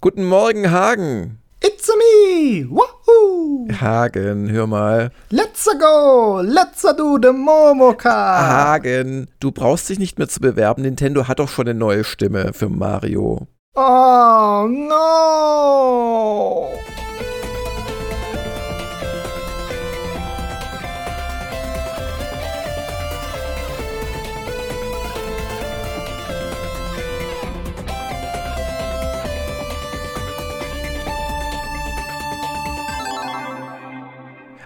Guten Morgen, Hagen. It's a me! Wahoo! Hagen, hör mal. Let's go! Let's do the Momoka! Hagen, du brauchst dich nicht mehr zu bewerben. Nintendo hat doch schon eine neue Stimme für Mario. Oh no!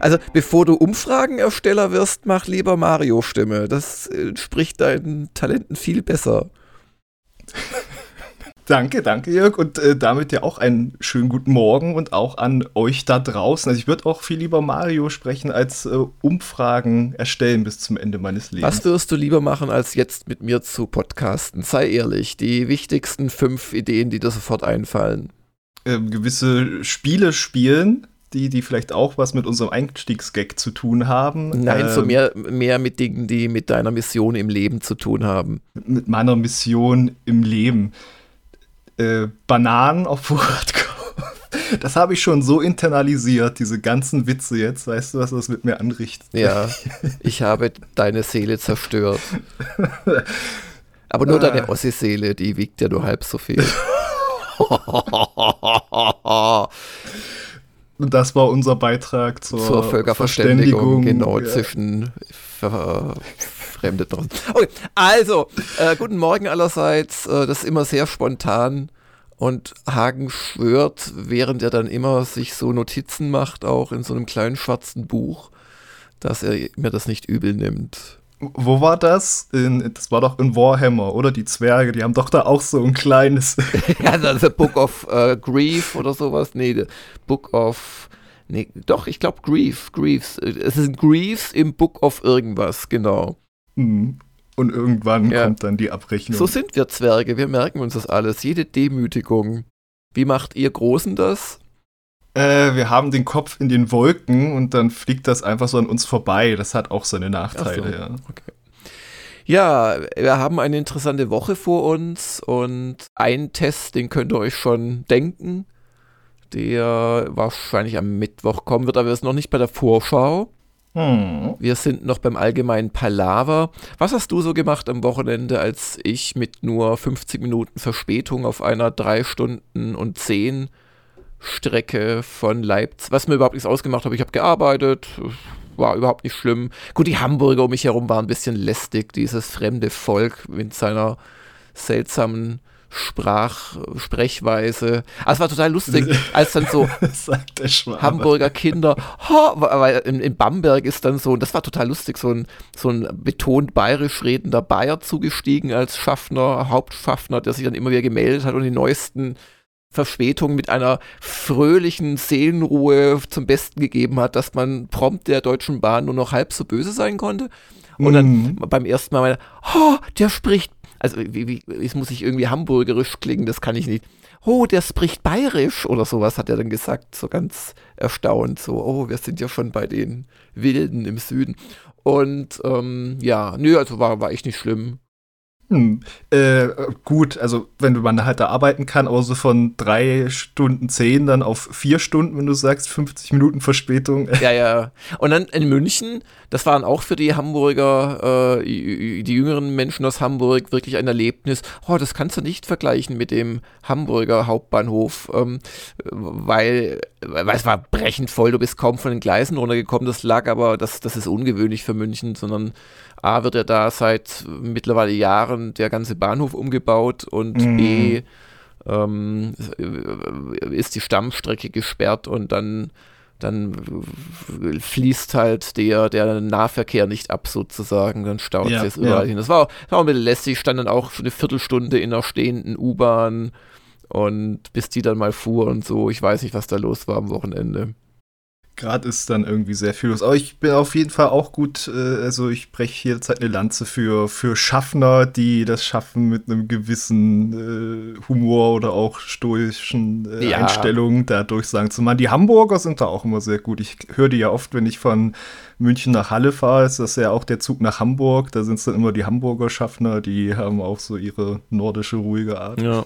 Also, bevor du Umfragenersteller wirst, mach lieber Mario-Stimme. Das entspricht deinen Talenten viel besser. Danke, danke, Jörg. Und äh, damit ja auch einen schönen guten Morgen und auch an euch da draußen. Also ich würde auch viel lieber Mario sprechen, als äh, Umfragen erstellen bis zum Ende meines Lebens. Was wirst du lieber machen, als jetzt mit mir zu podcasten? Sei ehrlich, die wichtigsten fünf Ideen, die dir sofort einfallen. Ähm, gewisse Spiele spielen, die, die vielleicht auch was mit unserem Einstiegsgag zu tun haben. Nein, ähm, so mehr, mehr mit Dingen, die mit deiner Mission im Leben zu tun haben. Mit meiner Mission im Leben. Äh, Bananen auf Vorrat kaufen. Das habe ich schon so internalisiert, diese ganzen Witze jetzt. Weißt du, was das mit mir anrichtet? Ja, ich habe deine Seele zerstört. Aber nur deine ah. Ossi-Seele, die wiegt ja nur halb so viel. Und das war unser Beitrag zur, zur Völkerverständigung, genau, ja. zwischen verfremdeten Okay, also, äh, guten Morgen allerseits. Äh, das ist immer sehr spontan. Und Hagen schwört, während er dann immer sich so Notizen macht, auch in so einem kleinen schwarzen Buch, dass er mir das nicht übel nimmt. Wo war das? In, das war doch in Warhammer, oder? Die Zwerge, die haben doch da auch so ein kleines. ja, das ist Book of uh, Grief oder sowas. Nee, Book of. Nee, doch, ich glaube Grief. Griefs. Es sind Griefs im Book of irgendwas, genau. Mhm. Und irgendwann ja. kommt dann die Abrechnung. So sind wir Zwerge, wir merken uns das alles. Jede Demütigung. Wie macht ihr Großen das? Äh, wir haben den Kopf in den Wolken und dann fliegt das einfach so an uns vorbei. Das hat auch seine Nachteile, so, ja. Okay. Ja, wir haben eine interessante Woche vor uns und ein Test, den könnt ihr euch schon denken, der wahrscheinlich am Mittwoch kommen wird, aber wir sind noch nicht bei der Vorschau. Hm. Wir sind noch beim allgemeinen Palaver. Was hast du so gemacht am Wochenende, als ich mit nur 50 Minuten Verspätung auf einer 3 Stunden und 10 Strecke von Leipzig, was mir überhaupt nichts ausgemacht hat. Ich habe gearbeitet, war überhaupt nicht schlimm. Gut, die Hamburger um mich herum waren ein bisschen lästig, dieses fremde Volk mit seiner seltsamen Sprach, Sprechweise. Also es war total lustig, als dann so Hamburger Kinder, ho, weil in, in, Bamberg ist dann so, und das war total lustig, so ein, so ein betont bayerisch redender Bayer zugestiegen als Schaffner, Hauptschaffner, der sich dann immer wieder gemeldet hat und die neuesten Verspätung mit einer fröhlichen Seelenruhe zum Besten gegeben hat, dass man prompt der Deutschen Bahn nur noch halb so böse sein konnte. Und dann mhm. beim ersten Mal meine, oh, der spricht, also wie, wie, es muss ich irgendwie hamburgerisch klingen, das kann ich nicht. Oh, der spricht bayerisch oder sowas, hat er dann gesagt, so ganz erstaunt, so, oh, wir sind ja schon bei den Wilden im Süden. Und ähm, ja, nö, also war, war echt nicht schlimm. Hm, äh, gut, also wenn man halt da arbeiten kann, aber so von drei Stunden zehn dann auf vier Stunden, wenn du sagst, 50 Minuten Verspätung. Ja, ja. Und dann in München, das waren auch für die Hamburger, äh, die jüngeren Menschen aus Hamburg wirklich ein Erlebnis. Oh, das kannst du nicht vergleichen mit dem Hamburger Hauptbahnhof, ähm, weil, weil es war brechend voll, du bist kaum von den Gleisen runtergekommen. Das lag aber, das, das ist ungewöhnlich für München, sondern A wird ja da seit mittlerweile Jahren der ganze Bahnhof umgebaut und mhm. B ähm, ist die Stammstrecke gesperrt und dann, dann fließt halt der, der Nahverkehr nicht ab sozusagen, dann staut ja, es überall ja. hin. Das war, das war ein bisschen lästig, stand dann auch eine Viertelstunde in einer stehenden U-Bahn und bis die dann mal fuhr und so, ich weiß nicht, was da los war am Wochenende gerade ist dann irgendwie sehr viel los. Aber ich bin auf jeden Fall auch gut, äh, also ich breche hier Zeit eine Lanze für, für Schaffner, die das schaffen mit einem gewissen äh, Humor oder auch stoischen äh, ja. Einstellungen dadurch sagen zu machen. Die Hamburger sind da auch immer sehr gut. Ich höre die ja oft, wenn ich von München nach Halle fahre, ist das ja auch der Zug nach Hamburg. Da sind es dann immer die Hamburger Schaffner, die haben auch so ihre nordische, ruhige Art. Ja.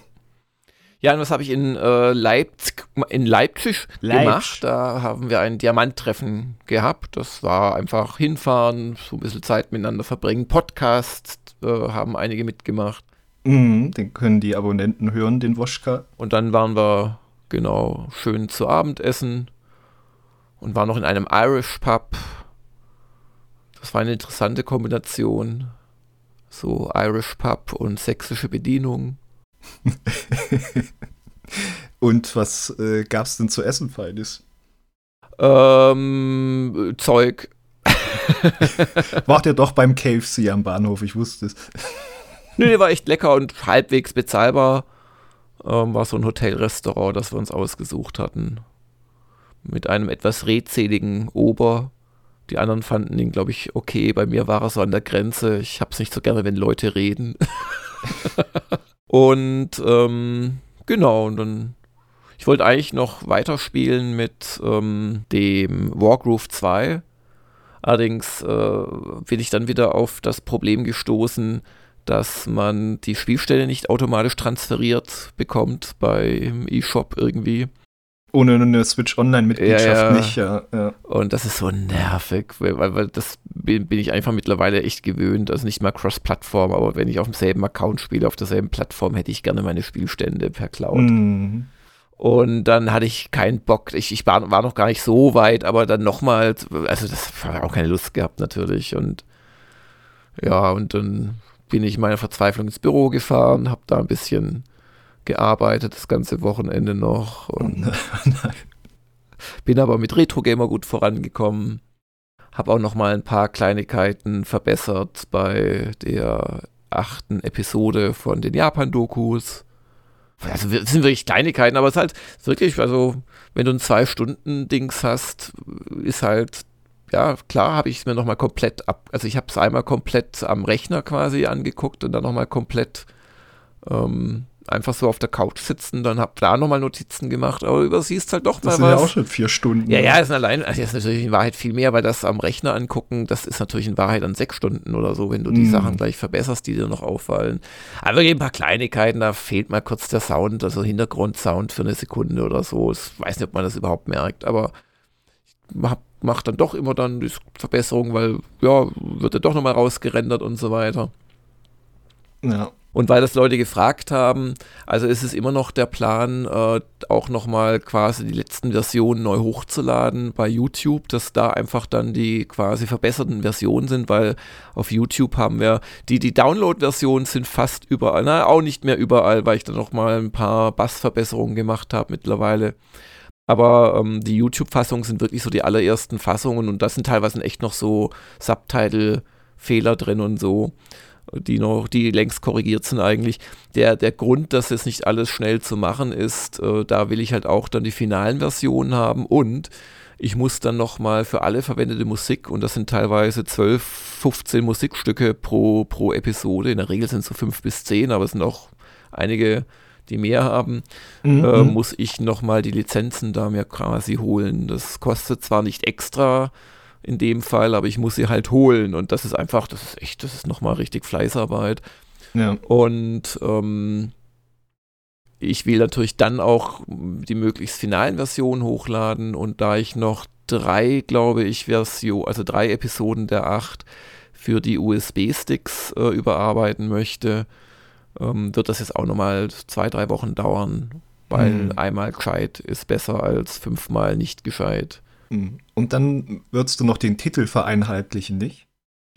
Ja, und was habe ich in, äh, Leipzig, in Leipzig, Leipzig. gemacht? Da haben wir ein Diamanttreffen gehabt. Das war einfach hinfahren, so ein bisschen Zeit miteinander verbringen. Podcasts äh, haben einige mitgemacht. Mhm, den können die Abonnenten hören, den Woschka. Und dann waren wir, genau, schön zu Abendessen und waren noch in einem Irish Pub. Das war eine interessante Kombination. So Irish Pub und sächsische Bedienung. Und was äh, gab's denn zu essen, Feines? Ähm, Zeug. Wart ihr doch beim KFC am Bahnhof, ich wusste es. Nö, der war echt lecker und halbwegs bezahlbar. Ähm, war so ein Hotelrestaurant, das wir uns ausgesucht hatten. Mit einem etwas redseligen Ober. Die anderen fanden ihn, glaube ich, okay. Bei mir war er so an der Grenze. Ich hab's nicht so gerne, wenn Leute reden. Und ähm, genau, und dann. Ich wollte eigentlich noch weiterspielen mit ähm, dem Wargroove 2. Allerdings äh, bin ich dann wieder auf das Problem gestoßen, dass man die Spielstelle nicht automatisch transferiert bekommt beim eShop irgendwie. Ohne eine Switch Online-Mitgliedschaft Ja, ja. nicht, ja. Und das ist so nervig, weil, weil, das bin, bin ich einfach mittlerweile echt gewöhnt. Also nicht mal Cross-Plattform, aber wenn ich auf demselben Account spiele, auf derselben Plattform, hätte ich gerne meine Spielstände per Cloud. Mhm. Und dann hatte ich keinen Bock. Ich, ich war, war noch gar nicht so weit, aber dann nochmal, also das war auch keine Lust gehabt natürlich. Und ja, und dann bin ich in meiner Verzweiflung ins Büro gefahren, habe da ein bisschen gearbeitet, das ganze Wochenende noch. Und bin aber mit Retro Gamer gut vorangekommen. Habe auch noch mal ein paar Kleinigkeiten verbessert bei der achten Episode von den Japan-Dokus. Also das sind wirklich Kleinigkeiten, aber es ist halt wirklich, also wenn du ein Zwei-Stunden-Dings hast, ist halt, ja klar, habe ich es mir noch mal komplett ab, also ich habe es einmal komplett am Rechner quasi angeguckt und dann noch mal komplett ähm, einfach so auf der Couch sitzen, dann hab da nochmal Notizen gemacht, aber übersiehst halt doch Das mal sind ja was. auch schon vier Stunden. Ja, ja, ist allein, also das ist natürlich in Wahrheit viel mehr, weil das am Rechner angucken, das ist natürlich in Wahrheit an sechs Stunden oder so, wenn du die Mhm. Sachen gleich verbesserst, die dir noch auffallen. Aber ein paar Kleinigkeiten, da fehlt mal kurz der Sound, also Hintergrundsound für eine Sekunde oder so. Ich weiß nicht, ob man das überhaupt merkt, aber ich hab, mach dann doch immer dann die Verbesserung, weil, ja, wird ja doch nochmal rausgerendert und so weiter. Ja. Und weil das Leute gefragt haben, also ist es immer noch der Plan, äh, auch nochmal quasi die letzten Versionen neu hochzuladen bei YouTube, dass da einfach dann die quasi verbesserten Versionen sind, weil auf YouTube haben wir, die, die Download-Versionen sind fast überall, na, auch nicht mehr überall, weil ich dann nochmal ein paar Bassverbesserungen gemacht habe mittlerweile. Aber ähm, die YouTube-Fassungen sind wirklich so die allerersten Fassungen und da sind teilweise echt noch so Subtitle-Fehler drin und so die noch, die längst korrigiert sind eigentlich. Der, der Grund, das jetzt nicht alles schnell zu machen ist, äh, da will ich halt auch dann die finalen Versionen haben und ich muss dann nochmal für alle verwendete Musik, und das sind teilweise 12, 15 Musikstücke pro, pro Episode, in der Regel sind es so 5 bis 10, aber es sind auch einige, die mehr haben, Mhm. äh, muss ich nochmal die Lizenzen da mir quasi holen. Das kostet zwar nicht extra in dem Fall, aber ich muss sie halt holen und das ist einfach, das ist echt, das ist nochmal richtig Fleißarbeit. ja. Und ähm, ich will natürlich dann auch die möglichst finalen Versionen hochladen und da ich noch drei, glaube ich, Version, also drei Episoden der acht für die USB-Sticks äh, überarbeiten möchte, ähm, wird das jetzt auch nochmal zwei, drei Wochen dauern, weil Mhm. einmal gescheit ist besser als fünfmal nicht gescheit. Mhm. Und dann würdest du noch den Titel vereinheitlichen, nicht?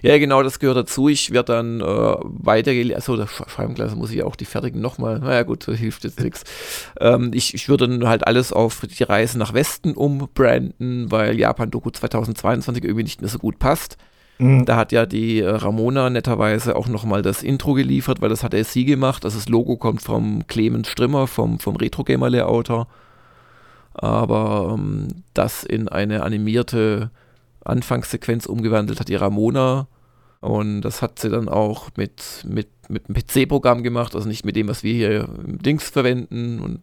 Ja, genau, das gehört dazu. Ich werde dann äh, weitergelesen. Achso, das Sch- Schreibenglas muss ich auch die fertigen nochmal. Naja, gut, das hilft jetzt nichts. Ähm, ich, ich würde dann halt alles auf die Reise nach Westen umbranden, weil Japan-Doku 2022 irgendwie nicht mehr so gut passt. Mhm. Da hat ja die äh, Ramona netterweise auch nochmal das Intro geliefert, weil das hat er sie gemacht. Also das Logo kommt vom Clemens Strimmer, vom, vom Retro-Gamer-Layouter. Aber ähm, das in eine animierte Anfangssequenz umgewandelt hat die Ramona. Und das hat sie dann auch mit, mit, mit einem PC-Programm gemacht, also nicht mit dem, was wir hier im Dings verwenden. Und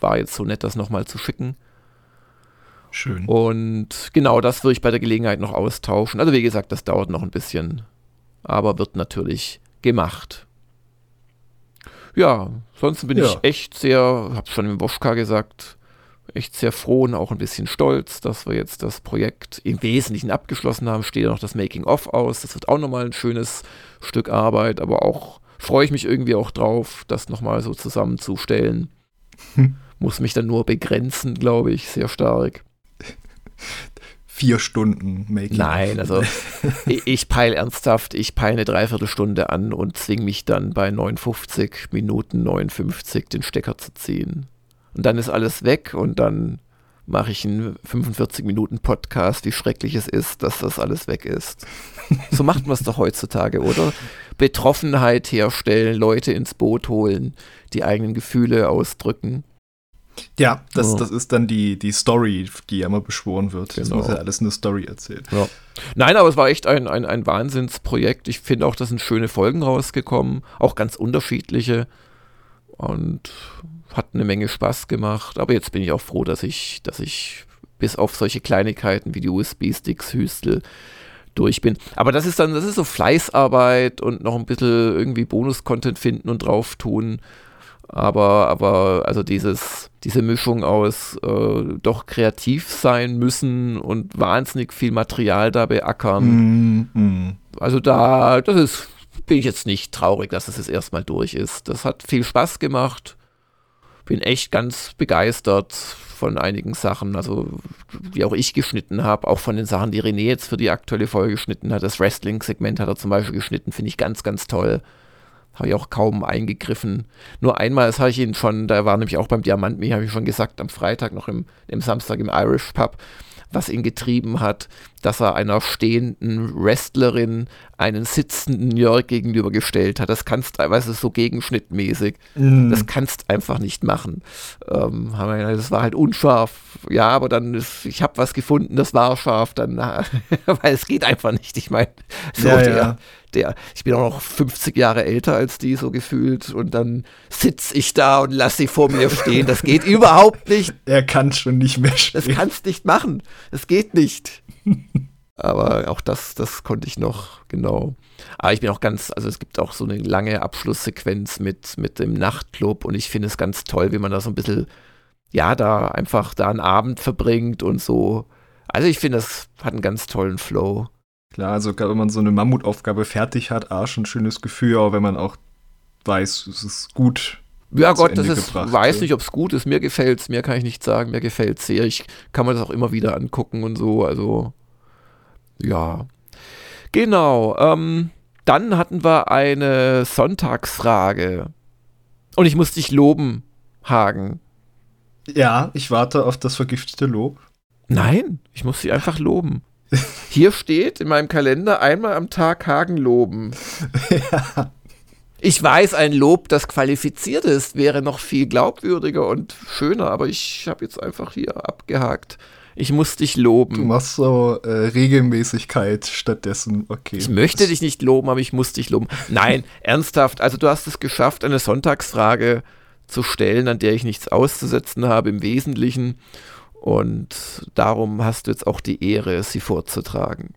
war jetzt so nett, das nochmal zu schicken. Schön. Und genau das würde ich bei der Gelegenheit noch austauschen. Also wie gesagt, das dauert noch ein bisschen, aber wird natürlich gemacht. ja, sonst bin Ja. ich echt sehr, hab's schon im Woschka gesagt, echt sehr froh und auch ein bisschen stolz, dass wir jetzt das Projekt im Wesentlichen abgeschlossen haben. Steht ja noch das Making-of aus. Das wird auch nochmal ein schönes Stück Arbeit, aber auch freue ich mich irgendwie auch drauf, das nochmal so zusammenzustellen. Hm. Muss mich dann nur begrenzen, glaube ich, sehr stark. Vier Stunden Making. Nein, also ich, ich peile ernsthaft, ich peile eine Dreiviertelstunde an und zwing mich dann bei 59 Minuten 59 den Stecker zu ziehen. Und dann ist alles weg und dann mache ich einen 45 Minuten Podcast, wie schrecklich es ist, dass das alles weg ist. So macht man es doch heutzutage, oder? Betroffenheit herstellen, Leute ins Boot holen, die eigenen Gefühle ausdrücken. Ja, das, Ja. das ist dann die, die Story, die ja immer beschworen wird. Das Genau. muss ja alles eine Story erzählen. Nein, aber es war echt ein, ein, ein Wahnsinnsprojekt. Ich finde auch, da sind schöne Folgen rausgekommen, auch ganz unterschiedliche und hat eine Menge Spaß gemacht. Aber jetzt bin ich auch froh, dass ich, dass ich bis auf solche Kleinigkeiten wie die USB-Sticks hüstel durch bin. Aber das ist dann, das ist so Fleißarbeit und noch ein bisschen irgendwie Bonus-Content finden und drauf tun. Aber, aber, also dieses, diese Mischung aus äh, doch kreativ sein müssen und wahnsinnig viel Material da beackern. Mm, mm. Also da, das ist, bin ich jetzt nicht traurig, dass es jetzt erstmal durch ist. Das hat viel Spaß gemacht. Bin echt ganz begeistert von einigen Sachen, also die auch ich geschnitten habe, auch von den Sachen, die René jetzt für die aktuelle Folge geschnitten hat. Das Wrestling-Segment hat er zum Beispiel geschnitten, finde ich ganz, ganz toll. Habe ich auch kaum eingegriffen. Nur einmal, das habe ich ihn schon, da war nämlich auch beim Diamant, habe ich schon gesagt, am Freitag noch im, im Samstag im Irish Pub, was ihn getrieben hat, dass er einer stehenden Wrestlerin einen sitzenden Jörg gegenübergestellt hat. Das kannst du, weißt du, so gegenschnittmäßig. Mm. Das kannst einfach nicht machen. Ähm, das war halt unscharf. Ja, aber dann ist, ich habe was gefunden, das war scharf, dann, weil es geht einfach nicht. Ich meine, so Ja, der, ja. Der, ich bin auch noch 50 Jahre älter als die so gefühlt und dann sitz ich da und lass sie vor mir stehen. Das geht überhaupt nicht. Er kann schon nicht mehr Das stehen. kannst nicht machen. Das geht nicht. Aber auch das, das konnte ich noch, genau. Aber ich bin auch ganz, also es gibt auch so eine lange Abschlusssequenz mit, mit dem Nachtclub und ich finde es ganz toll, wie man da so ein bisschen, ja, da einfach da einen Abend verbringt und so. Also ich finde, das hat einen ganz tollen Flow. Klar, also gerade wenn man so eine Mammutaufgabe fertig hat, ah, schon ein schönes Gefühl, aber wenn man auch weiß, es ist gut. Ja Gott, das Ende ist, gebracht, weiß ja. nicht, ob es gut ist. Mir gefällt's, mir kann ich nicht sagen, mir gefällt's sehr. Ich kann mir das auch immer wieder angucken und so. Also ja, genau. Ähm, dann hatten wir eine Sonntagsfrage und ich muss dich loben, Hagen. Ja, ich warte auf das vergiftete Lob. Nein, ich muss sie einfach loben. Hier steht in meinem Kalender einmal am Tag Hagen loben. Ich weiß, ein Lob, das qualifiziert ist, wäre noch viel glaubwürdiger und schöner, aber ich habe jetzt einfach hier abgehakt. Ich muss dich Du loben. machst so äh, Regelmäßigkeit stattdessen. Okay. Ich möchte dich nicht loben, aber ich muss dich loben. Nein, ernsthaft. Also du hast es geschafft, eine Sonntagsfrage zu stellen, an der ich nichts auszusetzen habe im Wesentlichen. Und darum hast du jetzt auch die Ehre, sie vorzutragen.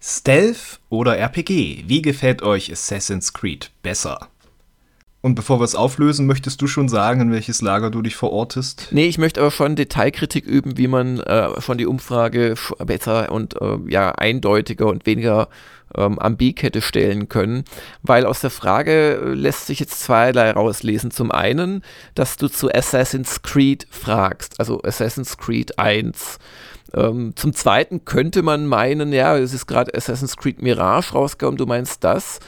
Stealth oder RPG? Wie gefällt euch Assassin's Creed besser? Und bevor wir es auflösen, möchtest du schon sagen, in welches Lager du dich verortest? Nee, ich möchte aber schon Detailkritik üben, wie man äh, schon die Umfrage besser und äh, ja eindeutiger und weniger ähm, ambig hätte stellen können, weil aus der Frage äh, lässt sich jetzt zweierlei rauslesen. Zum einen, dass du zu Assassin's Creed fragst, also Assassin's Creed 1. Ähm, zum zweiten könnte man meinen, ja, es ist gerade Assassin's Creed Mirage rausgekommen, du meinst das.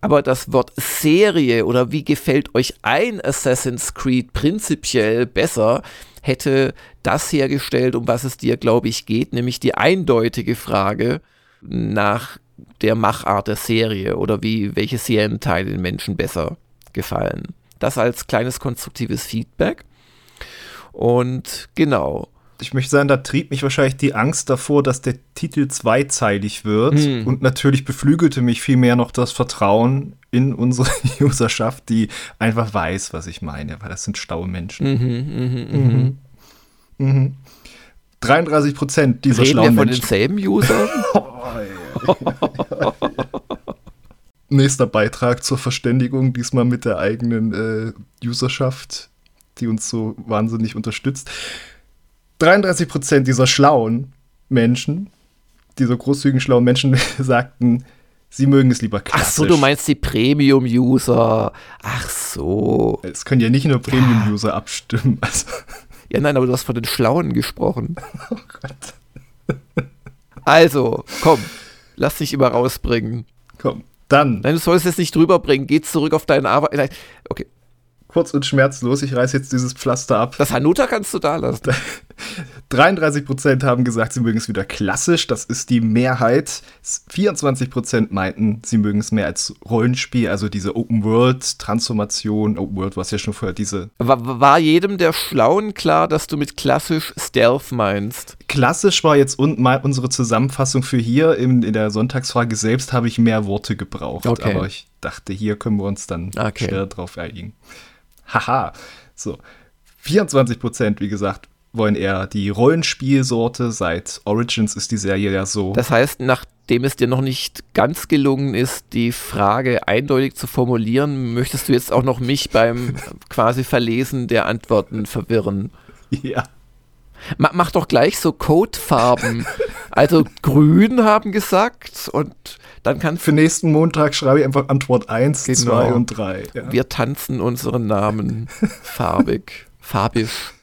Aber das Wort Serie oder wie gefällt euch ein Assassin's Creed prinzipiell besser, hätte das hergestellt, um was es dir, glaube ich, geht, nämlich die eindeutige Frage nach der Machart der Serie oder wie welche Serienteile den Menschen besser gefallen. Das als kleines konstruktives Feedback. Und genau. Ich möchte sagen, da trieb mich wahrscheinlich die Angst davor, dass der Titel zweizeilig wird. Hm. Und natürlich beflügelte mich vielmehr noch das Vertrauen in unsere Userschaft, die einfach weiß, was ich meine, weil das sind staue Menschen. Mhm, mhm, mhm. Mhm. 33 Prozent dieser Reden wir schlauen von Menschen. denselben Usern? nächster Beitrag zur Verständigung, diesmal mit der eigenen äh, Userschaft, die uns so wahnsinnig unterstützt. 33% dieser schlauen Menschen, dieser großzügigen schlauen Menschen sagten, sie mögen es lieber klassisch. Ach so, du meinst die Premium-User. Ach so. Es können ja nicht nur Premium-User ja. abstimmen. Also. Ja, nein, aber du hast von den Schlauen gesprochen. Oh Gott. Also, komm, lass dich immer rausbringen. Komm, dann. Nein, du sollst es nicht drüber bringen. Geh zurück auf deine Arbeit. Okay, kurz und schmerzlos. Ich reiße jetzt dieses Pflaster ab. Das Hanuta kannst du da lassen. 33% haben gesagt, sie mögen es wieder klassisch. Das ist die Mehrheit. 24% meinten, sie mögen es mehr als Rollenspiel, also diese Open-World-Transformation. Open World, was ja schon vorher diese. War, war, jedem der Schlauen klar, dass du mit klassisch Stealth meinst? Klassisch war jetzt un mal unsere Zusammenfassung für hier. In, in der Sonntagsfrage selbst habe ich mehr Worte gebraucht. Okay. Aber ich dachte, hier können wir uns dann okay. schneller drauf einigen. Haha. So. 24 Prozent, wie gesagt, wollen eher die Rollenspielsorte. Seit Origins ist die Serie ja so. Das heißt, nachdem es dir noch nicht ganz gelungen ist, die Frage eindeutig zu formulieren, möchtest du jetzt auch noch mich beim quasi Verlesen der Antworten verwirren? Ja. Mach, mach doch gleich so Codefarben. also grün haben gesagt und dann kannst Für nächsten Montag schreibe ich einfach Antwort 1, genau. 2 und 3. Ja. Wir tanzen unseren Namen farbig, farbisch.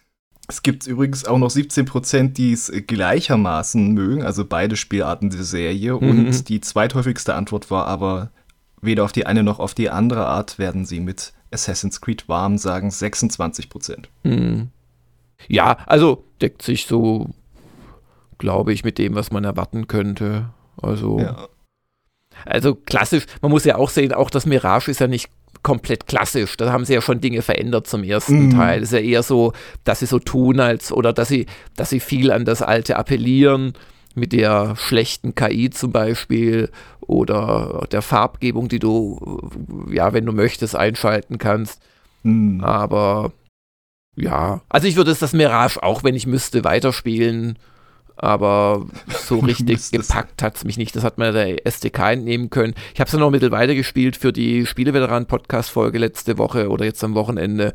Es gibt übrigens auch noch 17 Prozent, die es gleichermaßen mögen, also beide Spielarten der Serie. Mhm. Und die zweithäufigste Antwort war aber, weder auf die eine noch auf die andere Art werden sie mit Assassin's Creed warm sagen, 26 Prozent. Mhm. Ja, also deckt sich so, glaube ich, mit dem, was man erwarten könnte. Also, ja. also klassisch, man muss ja auch sehen, auch das Mirage ist ja nicht komplett klassisch. Da haben sie ja schon Dinge verändert zum ersten mm. Teil. Es ist ja eher so, dass sie so tun, als oder dass sie, dass sie viel an das Alte appellieren, mit der schlechten KI zum Beispiel oder der Farbgebung, die du, ja, wenn du möchtest, einschalten kannst. Mm. Aber ja, also ich würde es das Mirage auch, wenn ich müsste, weiterspielen. Aber so richtig gepackt hat es mich nicht. Das hat mir der SDK entnehmen können. Ich habe es dann noch ein bisschen weitergespielt für die Spieleveteran-Podcast-Folge letzte Woche oder jetzt am Wochenende.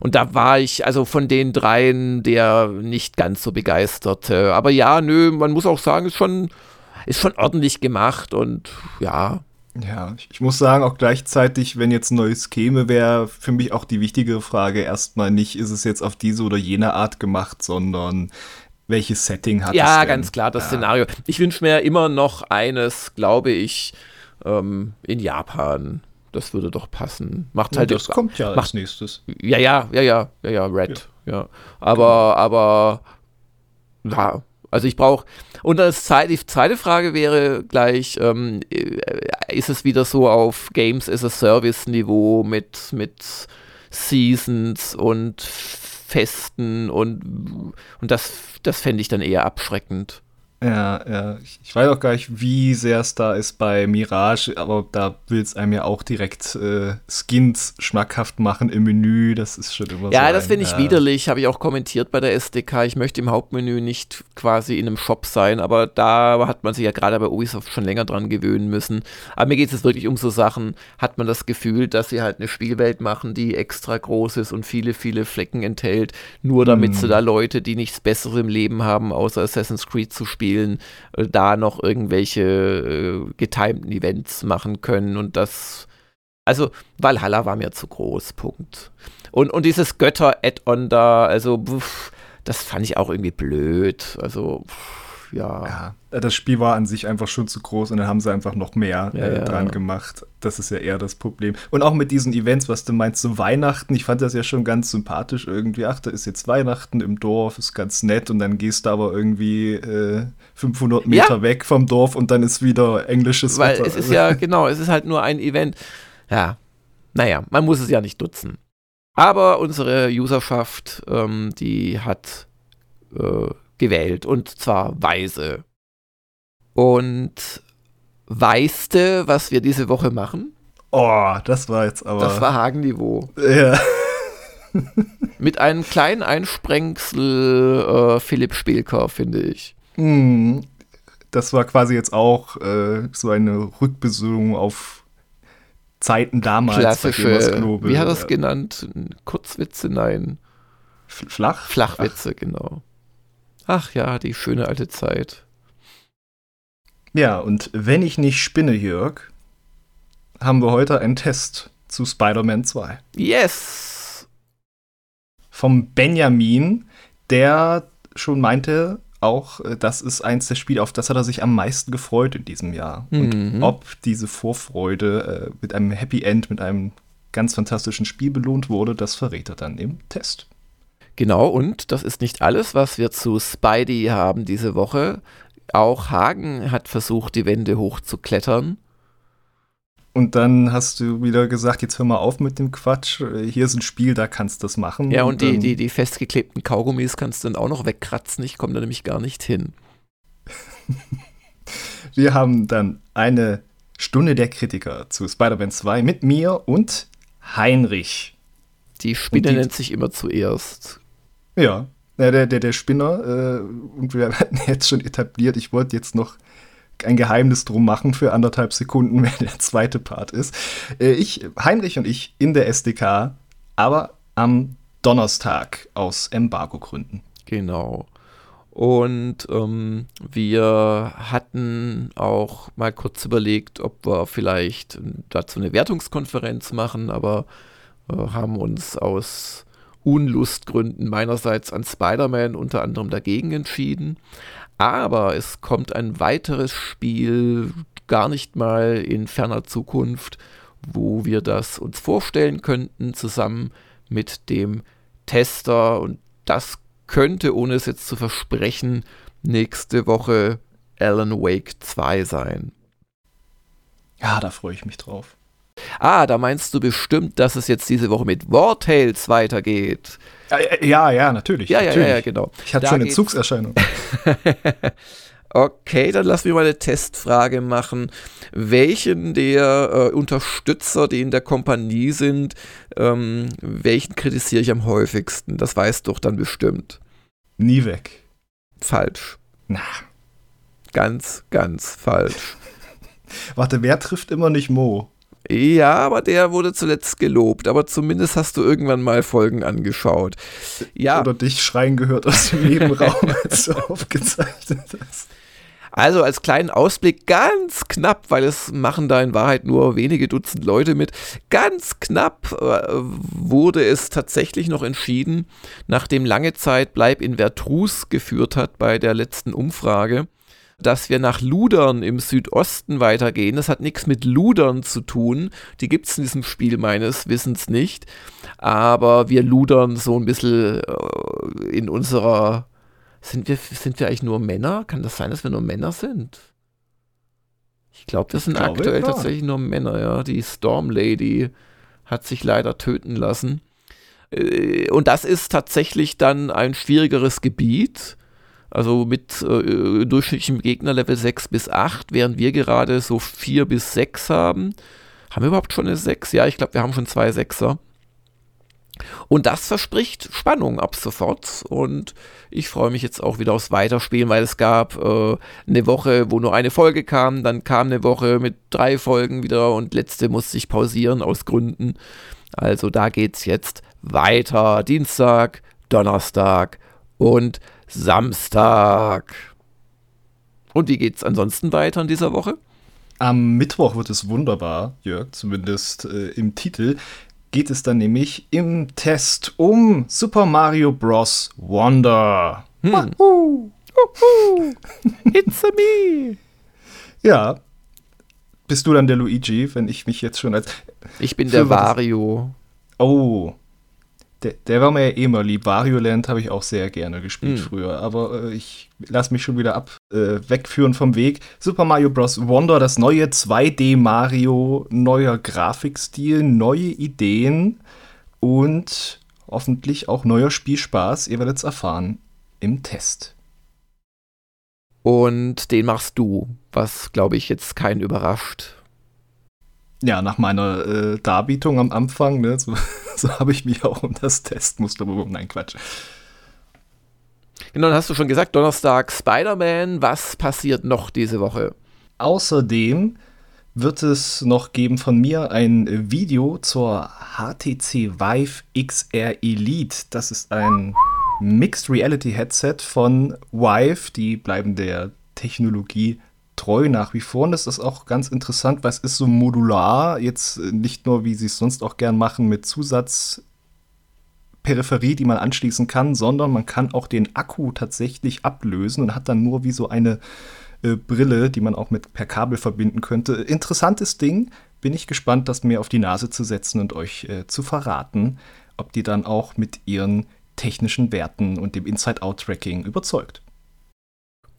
Und da war ich also von den dreien der nicht ganz so begeisterte. Aber ja, nö, man muss auch sagen, ist schon, ist schon ordentlich gemacht und ja, ja, ich muss sagen, auch gleichzeitig, wenn jetzt ein neues käme, wäre für mich auch die wichtige Frage erstmal nicht, ist es jetzt auf diese oder jene Art gemacht, sondern welches Setting hat ja, es? Ja, ganz klar, das ja. Szenario. Ich wünsche mir immer noch eines, glaube ich, ähm, in Japan. Das würde doch passen. Macht ja, halt das kommt ja macht, als nächstes. Ja, ja, ja, ja, ja, ja, Red. Ja. ja. Aber, genau. aber, ja, also ich brauche, und das zweite, die zweite Frage wäre gleich, ähm, äh, ist es wieder so auf Games as a Service Niveau mit, mit Seasons und Festen und, und das, das fände ich dann eher abschreckend. Ja, ja. Ich weiß auch gar nicht, wie sehr es da ist bei Mirage, aber da will es einem ja auch direkt äh, Skins schmackhaft machen im Menü. Das ist schon immer ja, so. Ja, das finde ich widerlich. Habe ich auch kommentiert bei der SDK. Ich möchte im Hauptmenü nicht quasi in einem Shop sein, aber da hat man sich ja gerade bei Ubisoft schon länger dran gewöhnen müssen. Aber mir geht es wirklich um so Sachen. Hat man das Gefühl, dass sie halt eine Spielwelt machen, die extra groß ist und viele, viele Flecken enthält, nur damit hm. sie da Leute, die nichts Besseres im Leben haben, außer Assassin's Creed zu spielen, Spielen äh, da noch irgendwelche äh, getimten Events machen können und das, also Valhalla war mir zu groß, Punkt. Und, und dieses Götter-Add-on da, also pff, das fand ich auch irgendwie blöd, also pff, ja. ja das Spiel war an sich einfach schon zu groß und dann haben sie einfach noch mehr ja, äh, dran ja. gemacht. Das ist ja eher das Problem. Und auch mit diesen Events, was du meinst, so Weihnachten, ich fand das ja schon ganz sympathisch irgendwie. Ach, da ist jetzt Weihnachten im Dorf, ist ganz nett und dann gehst du aber irgendwie äh, 500 Meter weg vom Dorf und dann ist wieder englisches Weil Wetter. es ist ja, genau, es ist halt nur ein Event. Ja, naja, man muss es ja nicht nutzen. Aber unsere Userschaft, ähm, die hat äh, gewählt und zwar weise. Und weißt du, was wir diese Woche machen? Oh, das war jetzt aber. Das war Hagenniveau. Ja. Mit einem kleinen Einsprengsel äh, Philipp Spielker, finde ich. Mm, das war quasi jetzt auch äh, so eine Rückbesinnung auf Zeiten damals. Klassische, wie hat er es genannt? Kurzwitze? Nein. Flach? Flachwitze, Ach. genau. Ach ja, die schöne alte Zeit. Ja, und wenn ich nicht spinne, Jörg, haben wir heute einen Test zu Spider-Man 2. Yes! Vom Benjamin, der schon meinte, auch, äh, das ist eins der Spiele, auf das hat er sich am meisten gefreut in diesem Jahr. Mhm. Und ob diese Vorfreude äh, mit einem Happy End, mit einem ganz fantastischen Spiel belohnt wurde, das verrät er dann im Test. Genau, und das ist nicht alles, was wir zu Spidey haben diese Woche. Auch Hagen hat versucht, die Wände hochzuklettern. Und dann hast du wieder gesagt, jetzt hör mal auf mit dem Quatsch. Hier ist ein Spiel, da kannst du das machen. Ja, und, und die, die, die festgeklebten Kaugummis kannst du dann auch noch wegkratzen. Ich komme da nämlich gar nicht hin. Wir haben dann eine Stunde der Kritiker zu Spider-Man 2 mit mir und Heinrich. Die Spinne die, nennt sich immer zuerst. Ja, der, der, der Spinner. Äh, und wir hatten jetzt schon etabliert, ich wollte jetzt noch ein Geheimnis drum machen für anderthalb Sekunden, wer der zweite Part ist. Äh, ich, Heinrich und ich in der SDK, aber am Donnerstag aus Embargo-Gründen. Genau. Und ähm, wir hatten auch mal kurz überlegt, ob wir vielleicht dazu eine Wertungskonferenz machen, aber äh, haben uns aus Unlustgründen meinerseits an Spider-Man unter anderem dagegen entschieden. Aber es kommt ein weiteres Spiel gar nicht mal in ferner Zukunft, wo wir das uns vorstellen könnten, zusammen mit dem Tester. Und das könnte, ohne es jetzt zu versprechen, nächste Woche Alan Wake 2 sein. Ja, da freue ich mich drauf. Ah, da meinst du bestimmt, dass es jetzt diese Woche mit War Tales weitergeht. Ja, ja, natürlich. Ja, natürlich. ja, ja, genau. Ich hatte schon eine Zugserscheinung. okay, dann lass mich mal eine Testfrage machen. Welchen der äh, Unterstützer, die in der Kompanie sind, ähm, welchen kritisiere ich am häufigsten? Das weißt du doch dann bestimmt. Nie weg. Falsch. Na. Ganz, ganz falsch. Warte, wer trifft immer nicht Mo? Ja, aber der wurde zuletzt gelobt. Aber zumindest hast du irgendwann mal Folgen angeschaut. Ja. Oder dich schreien gehört aus dem Nebenraum, als du aufgezeichnet hast. Also als kleinen Ausblick ganz knapp, weil es machen da in Wahrheit nur wenige Dutzend Leute mit, ganz knapp äh, wurde es tatsächlich noch entschieden, nachdem lange Zeit Bleib in Vertrus geführt hat bei der letzten Umfrage, dass wir nach Ludern im Südosten weitergehen. Das hat nichts mit Ludern zu tun. Die gibt es in diesem Spiel meines Wissens nicht. Aber wir ludern so ein bisschen äh, in unserer. Sind wir, sind wir eigentlich nur Männer? Kann das sein, dass wir nur Männer sind? Ich glaube, wir sind glaube, aktuell tatsächlich nur Männer, ja. Die Storm Lady hat sich leider töten lassen. Äh, und das ist tatsächlich dann ein schwierigeres Gebiet also mit äh, durchschnittlichem Gegnerlevel 6 bis 8, während wir gerade so 4 bis 6 haben. Haben wir überhaupt schon eine 6? Ja, ich glaube, wir haben schon zwei Sechser. Und das verspricht Spannung ab sofort. Und ich freue mich jetzt auch wieder aufs Weiterspielen, weil es gab äh, eine Woche, wo nur eine Folge kam. Dann kam eine Woche mit drei Folgen wieder und letzte musste ich pausieren aus Gründen. Also da geht es jetzt weiter. Dienstag, Donnerstag und Samstag. Und wie geht's ansonsten weiter in dieser Woche? Am Mittwoch wird es wunderbar, Jörg, zumindest äh, im Titel. Geht es dann nämlich im Test um Super Mario Bros. Wonder. Hm. Wahoo! It's a me! Ja. Bist du dann der Luigi, wenn ich mich jetzt schon als. Ich bin der Wario. Oh, der, der, war mir ja eh mal lieb. Wario Land habe ich auch sehr gerne gespielt hm. früher. Aber äh, ich lasse mich schon wieder ab äh, wegführen vom Weg. Super Mario Bros. Wonder, das neue 2D Mario, neuer Grafikstil, neue Ideen und hoffentlich auch neuer Spielspaß. Ihr werdet es erfahren im Test. Und den machst du, was glaube ich jetzt keinen überrascht. Ja, nach meiner äh, Darbietung am Anfang, ne, so, so habe ich mich auch um das Testmuster beworben. Nein, Quatsch. Genau, dann hast du schon gesagt, Donnerstag Spider-Man. Was passiert noch diese Woche? Außerdem wird es noch geben von mir ein Video zur HTC Vive XR Elite. Das ist ein Mixed Reality Headset von Vive. Die bleiben der Technologie treu nach wie vor. Und das ist auch ganz interessant, weil es ist so modular. Jetzt nicht nur, wie sie es sonst auch gern machen, mit Zusatzperipherie, die man anschließen kann, sondern man kann auch den Akku tatsächlich ablösen und hat dann nur wie so eine äh, Brille, die man auch mit per Kabel verbinden könnte. Interessantes Ding. Bin ich gespannt, das mir auf die Nase zu setzen und euch äh, zu verraten, ob die dann auch mit ihren technischen Werten und dem Inside-Out-Tracking überzeugt.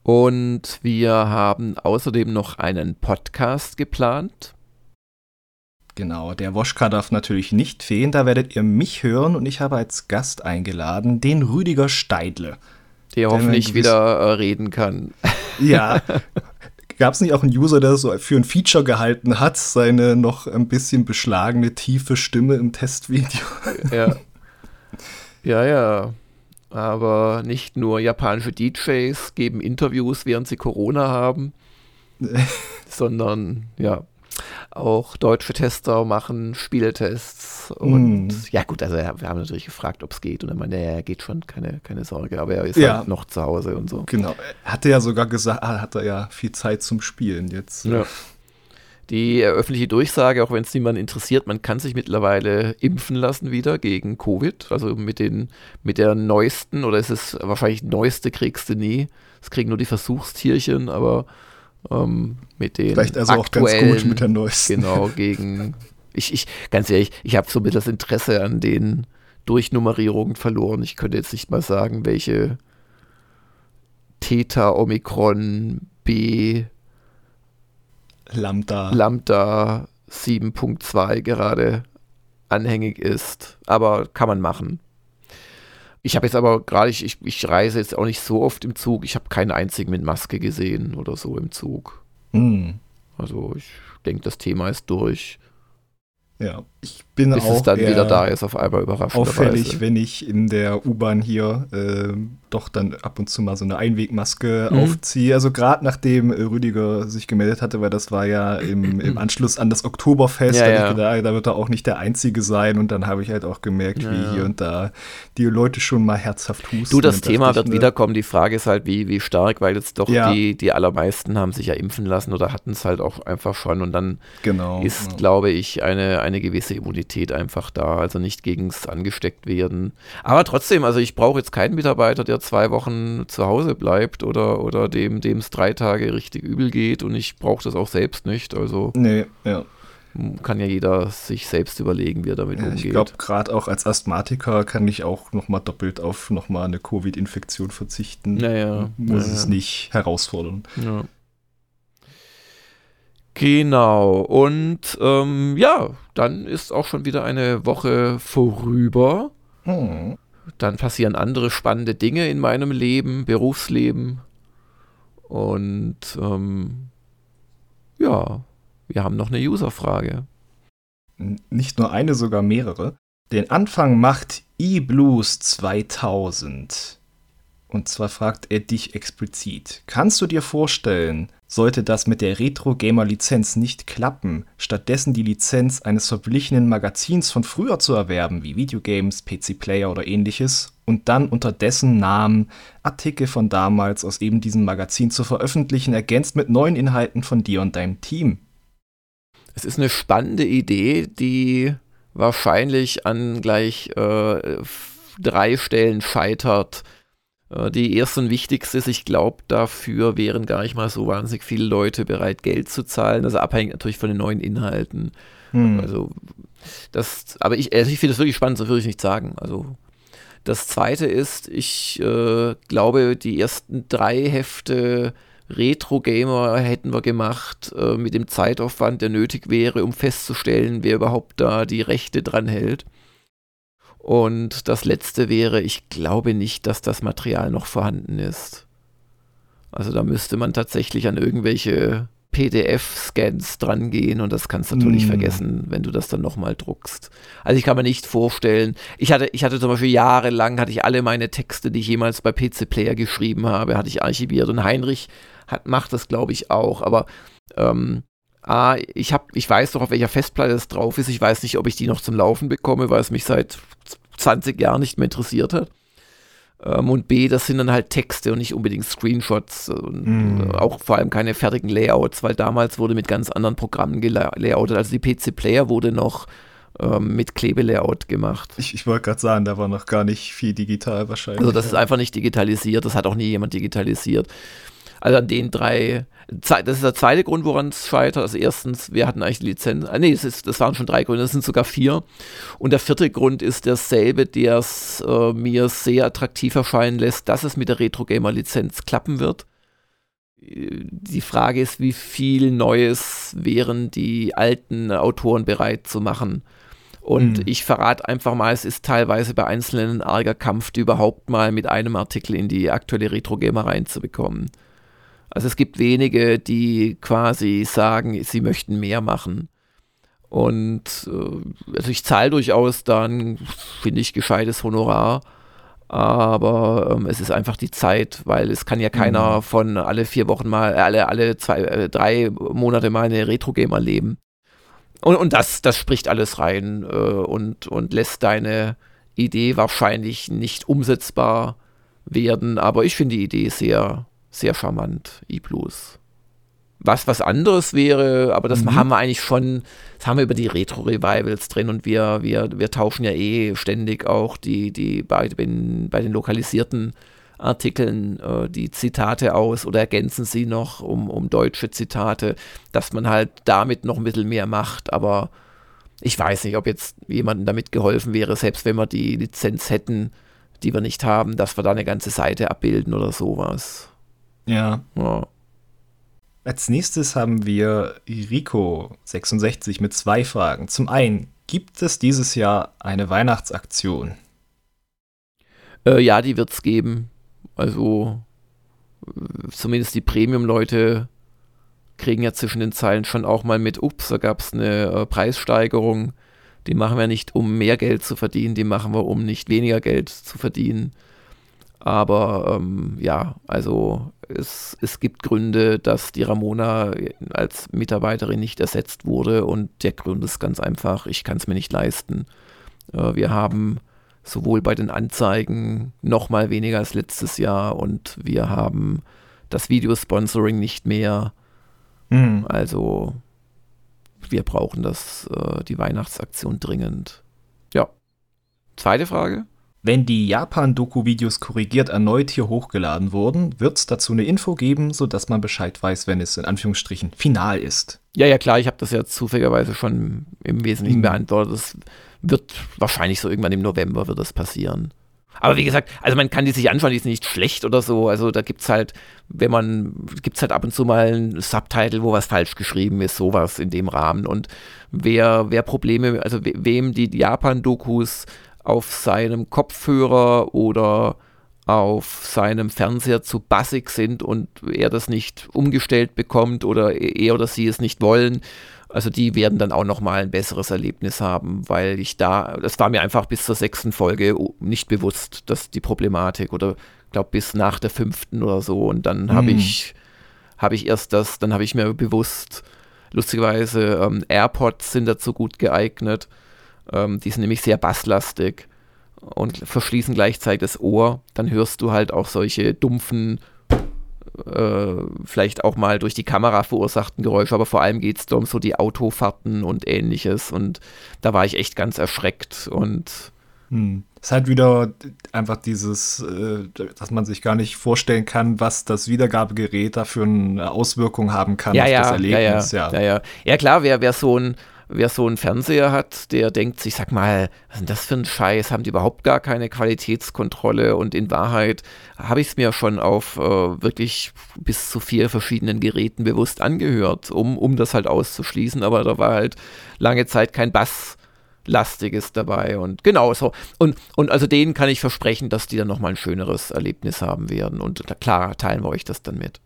Und wir haben außerdem noch einen Podcast geplant. Genau, der Woschka darf natürlich nicht fehlen, da werdet ihr mich hören und ich habe als Gast eingeladen den Rüdiger Steidle. Der hoffentlich wieder äh, reden kann. Ja. Gab es nicht auch einen User, der so für ein Feature gehalten hat, seine noch ein bisschen beschlagene, tiefe Stimme im Testvideo? Ja. Ja, ja. Aber nicht nur japanische DJs geben Interviews, während sie Corona haben, sondern ja, auch deutsche Tester machen Spieletests. Und mm. ja, gut, also wir haben natürlich gefragt, ob es geht. Und er meinte, ja, geht schon, keine, keine Sorge. Aber er ist ja. halt noch zu Hause und so. Genau. Er hatte ja sogar gesagt, ah, hat er ja viel Zeit zum Spielen jetzt. Ja. Die öffentliche Durchsage, auch wenn es niemand interessiert, man kann sich mittlerweile impfen lassen wieder gegen Covid. Also mit, den, mit der neuesten, oder ist es wahrscheinlich neueste kriegst du nie. Es kriegen nur die Versuchstierchen, aber ähm, mit den Vielleicht also auch ganz gut mit der neuesten. Genau, gegen. Ich, ich, ganz ehrlich, ich habe somit das Interesse an den Durchnummerierungen verloren. Ich könnte jetzt nicht mal sagen, welche Theta, Omikron, B, Lambda. Lambda 7.2 gerade anhängig ist. Aber kann man machen. Ich habe jetzt aber gerade, ich, ich, ich, reise jetzt auch nicht so oft im Zug. Ich habe keinen einzigen mit Maske gesehen oder so im Zug. Mm. Also ich denke, das Thema ist durch. Ja, ich bin Bis auch es dann wieder da ist, auf einmal überrascht. Auffällig, wenn ich in der U-Bahn hier äh, doch dann ab und zu mal so eine Einwegmaske mhm. aufziehe. Also gerade nachdem äh, Rüdiger sich gemeldet hatte, weil das war ja im, im Anschluss an das Oktoberfest, ja, ja. Gedacht, da wird er auch nicht der Einzige sein. Und dann habe ich halt auch gemerkt, ja, wie hier und da die Leute schon mal herzhaft husten. Du, das Thema wird ne? wiederkommen. Die Frage ist halt, wie, wie stark, weil jetzt doch die, die allermeisten haben sich ja impfen lassen oder hatten es halt auch einfach schon. Und dann genau, ist, glaube ich, eine, eine gewisse Immunität einfach da. Also nicht gegens angesteckt werden. Aber trotzdem, also ich brauche jetzt keinen Mitarbeiter, der zwei Wochen zu Hause bleibt oder, oder dem es drei Tage richtig übel geht und ich brauche das auch selbst nicht. Also nee, ja. kann ja jeder sich selbst überlegen, wie er damit umgeht. Ich glaube, gerade auch als Asthmatiker kann ich auch nochmal doppelt auf nochmal eine Covid-Infektion verzichten. Naja, Muss naja. es nicht herausfordern. Ja. Genau. Und ähm, ja, dann ist auch schon wieder eine Woche vorüber. Hm. Dann passieren andere spannende Dinge in meinem Leben, Berufsleben. Und ähm, ja, wir haben noch eine Userfrage. Nicht nur eine, sogar mehrere. Den Anfang macht eBlues 2000. Und zwar fragt er dich explizit. Kannst du dir vorstellen, sollte das mit der Retro-Gamer-Lizenz nicht klappen, stattdessen die Lizenz eines verblichenen Magazins von früher zu erwerben, wie Videogames, PC-Player oder ähnliches, und dann unter dessen Namen Artikel von damals aus eben diesem Magazin zu veröffentlichen, ergänzt mit neuen Inhalten von dir und deinem Team. Es ist eine spannende Idee, die wahrscheinlich an gleich äh, drei Stellen scheitert. Äh, die erste und wichtigste ist, ich glaube, dafür wären gar nicht mal so wahnsinnig viele Leute bereit, Geld zu zahlen. Also abhängig natürlich von den neuen Inhalten. Hm. Also das, aber ich, also ich finde das wirklich spannend, so würde ich nicht sagen. Also das zweite ist, ich äh, glaube, die ersten drei Hefte Retro Gamer hätten wir gemacht äh, mit dem Zeitaufwand, der nötig wäre, um festzustellen, wer überhaupt da die Rechte dran hält. Und das letzte wäre, ich glaube nicht, dass das Material noch vorhanden ist. Also da müsste man tatsächlich an irgendwelche PDF-Scans dran gehen und das kannst du natürlich mm. vergessen, wenn du das dann nochmal druckst. Also ich kann mir nicht vorstellen, ich hatte, ich hatte zum Beispiel jahrelang, hatte ich alle meine Texte, die ich jemals bei PC Player geschrieben habe, hatte ich archiviert und Heinrich hat, macht das glaube ich auch, aber ähm, Ah, ich, hab, ich weiß doch, auf welcher Festplatte es drauf ist. Ich weiß nicht, ob ich die noch zum Laufen bekomme, weil es mich seit 20 Jahren nicht mehr interessiert hat. Ähm, und B, das sind dann halt Texte und nicht unbedingt Screenshots und mm. auch vor allem keine fertigen Layouts, weil damals wurde mit ganz anderen Programmen gelayoutet. Also die PC Player wurde noch ähm, mit Klebelayout gemacht. Ich, ich wollte gerade sagen, da war noch gar nicht viel digital wahrscheinlich. Also das ist einfach nicht digitalisiert, das hat auch nie jemand digitalisiert. Also an den drei, das ist der zweite Grund, woran es scheitert. Also erstens, wir hatten eigentlich die Lizenz, ah, nee, das, ist, das waren schon drei Gründe, das sind sogar vier. Und der vierte Grund ist derselbe, der es äh, mir sehr attraktiv erscheinen lässt, dass es mit der Retro Gamer Lizenz klappen wird. Die Frage ist, wie viel Neues wären die alten Autoren bereit zu machen. Und mhm. ich verrate einfach mal, es ist teilweise bei Einzelnen ein arger Kampf, die überhaupt mal mit einem Artikel in die aktuelle Retro Gamer reinzubekommen. Also es gibt wenige, die quasi sagen, sie möchten mehr machen. Und äh, also ich zahle durchaus dann, finde ich, gescheites Honorar. Aber ähm, es ist einfach die Zeit, weil es kann ja keiner mhm. von alle vier Wochen mal, äh, alle, alle zwei, äh, drei Monate mal eine Retro-Game erleben. Und, und das, das spricht alles rein äh, und, und lässt deine Idee wahrscheinlich nicht umsetzbar werden. Aber ich finde die Idee sehr, sehr charmant, E-Blues. Was was anderes wäre, aber das mhm. haben wir eigentlich schon, das haben wir über die Retro-Revivals drin und wir, wir, wir tauschen ja eh ständig auch die, die bei, den, bei den lokalisierten Artikeln äh, die Zitate aus oder ergänzen sie noch um, um deutsche Zitate, dass man halt damit noch ein bisschen mehr macht, aber ich weiß nicht, ob jetzt jemandem damit geholfen wäre, selbst wenn wir die Lizenz hätten, die wir nicht haben, dass wir da eine ganze Seite abbilden oder sowas. Ja. ja. Als nächstes haben wir Rico66 mit zwei Fragen. Zum einen, gibt es dieses Jahr eine Weihnachtsaktion? Äh, ja, die wird es geben. Also zumindest die Premium-Leute kriegen ja zwischen den Zeilen schon auch mal mit, ups, da gab es eine äh, Preissteigerung. Die machen wir nicht, um mehr Geld zu verdienen, die machen wir, um nicht weniger Geld zu verdienen. Aber ähm, ja, also es, es gibt Gründe, dass die Ramona als Mitarbeiterin nicht ersetzt wurde und der Grund ist ganz einfach, ich kann es mir nicht leisten. Äh, wir haben sowohl bei den Anzeigen noch mal weniger als letztes Jahr und wir haben das Videosponsoring nicht mehr. Mhm. Also wir brauchen das, äh, die Weihnachtsaktion dringend. Ja. Zweite Frage. Wenn die Japan-Doku-Videos korrigiert erneut hier hochgeladen wurden, wird es dazu eine Info geben, sodass man Bescheid weiß, wenn es in Anführungsstrichen final ist. Ja, ja, klar, ich habe das ja zufälligerweise schon im Wesentlichen mhm. beantwortet. Das wird wahrscheinlich so irgendwann im November wird das passieren. Aber wie gesagt, also man kann die sich anschauen, die ist nicht schlecht oder so. Also da gibt es halt, wenn man, gibt es halt ab und zu mal ein Subtitle, wo was falsch geschrieben ist, sowas in dem Rahmen. Und wer, wer Probleme, also we, wem die Japan-Dokus auf seinem Kopfhörer oder auf seinem Fernseher zu bassig sind und er das nicht umgestellt bekommt oder er oder sie es nicht wollen. Also die werden dann auch nochmal ein besseres Erlebnis haben, weil ich da, das war mir einfach bis zur sechsten Folge nicht bewusst, dass die Problematik oder glaube bis nach der fünften oder so und dann mhm. habe ich habe ich erst das, dann habe ich mir bewusst, lustigerweise ähm, AirPods sind dazu gut geeignet, ähm, die sind nämlich sehr basslastig und verschließen gleichzeitig das Ohr. Dann hörst du halt auch solche dumpfen, äh, vielleicht auch mal durch die Kamera verursachten Geräusche, aber vor allem geht es um so die Autofahrten und ähnliches. Und da war ich echt ganz erschreckt und. Hm. Es ist halt wieder einfach dieses, äh, dass man sich gar nicht vorstellen kann, was das Wiedergabegerät da für eine Auswirkung haben kann ja, auf ja, das Erlebnis. Ja, ja, ja. ja, ja. klar, wer, wer so ein wer so einen Fernseher hat, der denkt sich, sag mal, was ist denn das für ein Scheiß? Haben die überhaupt gar keine Qualitätskontrolle? Und in Wahrheit habe ich es mir schon auf äh, wirklich bis zu vier verschiedenen Geräten bewusst angehört, um, um das halt auszuschließen. Aber da war halt lange Zeit kein Bass. Lastiges dabei und genau so. Und, und also denen kann ich versprechen, dass die dann nochmal ein schöneres Erlebnis haben werden. Und klar teilen wir euch das dann mit.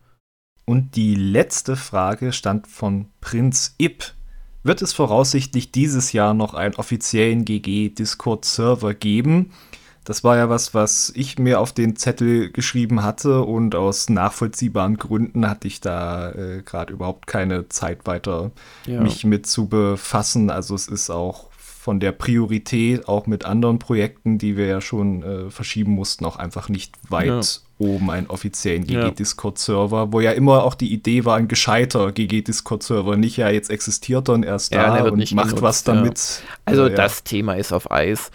Und die letzte Frage stand von Prinz Ipp wird es voraussichtlich dieses Jahr noch einen offiziellen GG Discord-Server geben. Das war ja was, was ich mir auf den Zettel geschrieben hatte und aus nachvollziehbaren Gründen hatte ich da äh, gerade überhaupt keine Zeit weiter, ja. mich mit zu befassen. Also es ist auch von der Priorität, auch mit anderen Projekten, die wir ja schon äh, verschieben mussten, auch einfach nicht weit ja. Oben einen offiziellen GG-Discord-Server, wo ja immer auch die Idee war, ein gescheiter GG-Discord-Server, nicht ja jetzt existiert er und erst da und macht genutzt, was damit. Also das Thema ist auf Eis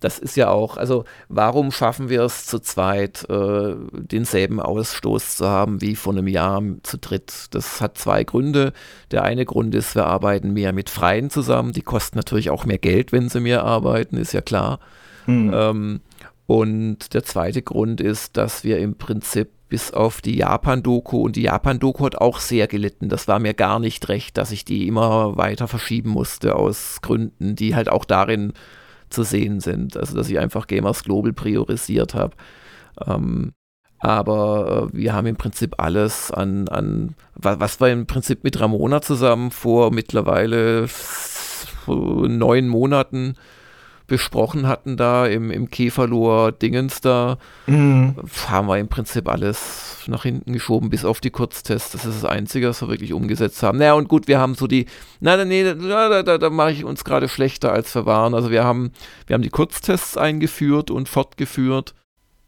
das ist ja auch, also warum schaffen wir es zu zweit, äh, denselben Ausstoß zu haben wie vor einem Jahr zu dritt? Das hat zwei Gründe. Der eine Grund ist, wir arbeiten mehr mit Freien zusammen. Die kosten natürlich auch mehr Geld, wenn sie mehr arbeiten, ist ja klar. Hm. Ähm, und der zweite Grund ist, dass wir im Prinzip bis auf die Japan-Doku und die Japan-Doku hat auch sehr gelitten. Das war mir gar nicht recht, dass ich die immer weiter verschieben musste aus Gründen, die halt auch darin zu sehen sind. Also dass ich einfach Gamers Global priorisiert habe. Ähm, aber äh, wir haben im Prinzip alles an, an was, was wir im Prinzip mit Ramona zusammen vor mittlerweile neun Monaten besprochen hatten da im, im Käferlohr Dingens da, mhm. haben wir im Prinzip alles nach hinten geschoben, bis auf die Kurztests. Das ist das Einzige, was wir wirklich umgesetzt haben. Naja, und gut, wir haben so die, nein, nein, da, da, da mache ich uns gerade schlechter, als wir waren. Also wir haben, wir haben die Kurztests eingeführt und fortgeführt.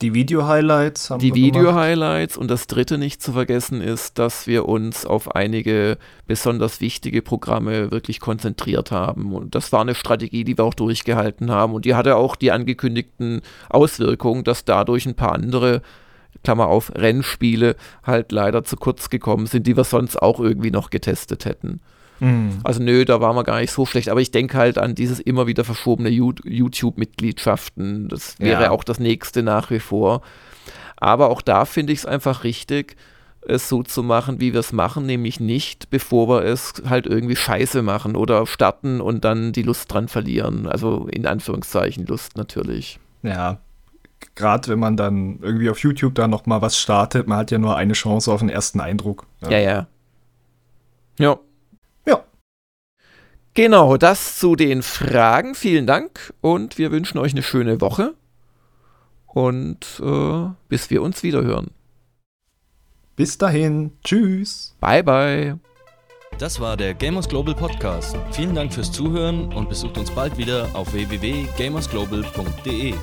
Die Video-Highlights haben Die Video-Highlights und das dritte nicht zu vergessen ist, dass wir uns auf einige besonders wichtige Programme wirklich konzentriert haben. Und das war eine Strategie, die wir auch durchgehalten haben. Und die hatte auch die angekündigten Auswirkungen, dass dadurch ein paar andere Klammer auf, Rennspiele halt leider zu kurz gekommen sind, die wir sonst auch irgendwie noch getestet hätten. Mhm. Also nö, da waren wir gar nicht so schlecht. Aber ich denke halt an dieses immer wieder verschobene YouTube-Mitgliedschaften. Das wäre ja. auch das nächste nach wie vor. Aber auch da finde ich es einfach richtig, es so zu machen, wie wir es machen, nämlich nicht, bevor wir es halt irgendwie scheiße machen oder starten und dann die Lust dran verlieren. Also in Anführungszeichen Lust natürlich. Ja, gerade wenn man dann irgendwie auf YouTube da noch mal was startet, man hat ja nur eine Chance auf den ersten Eindruck. Ja, ja. Ja. ja. Genau, das zu den Fragen. Vielen Dank und wir wünschen euch eine schöne Woche. Und äh, bis wir uns wieder hören. Bis dahin. Tschüss. Bye, bye. Das war der Gamers Global Podcast. Vielen Dank fürs Zuhören und besucht uns bald wieder auf www.gamersglobal.de.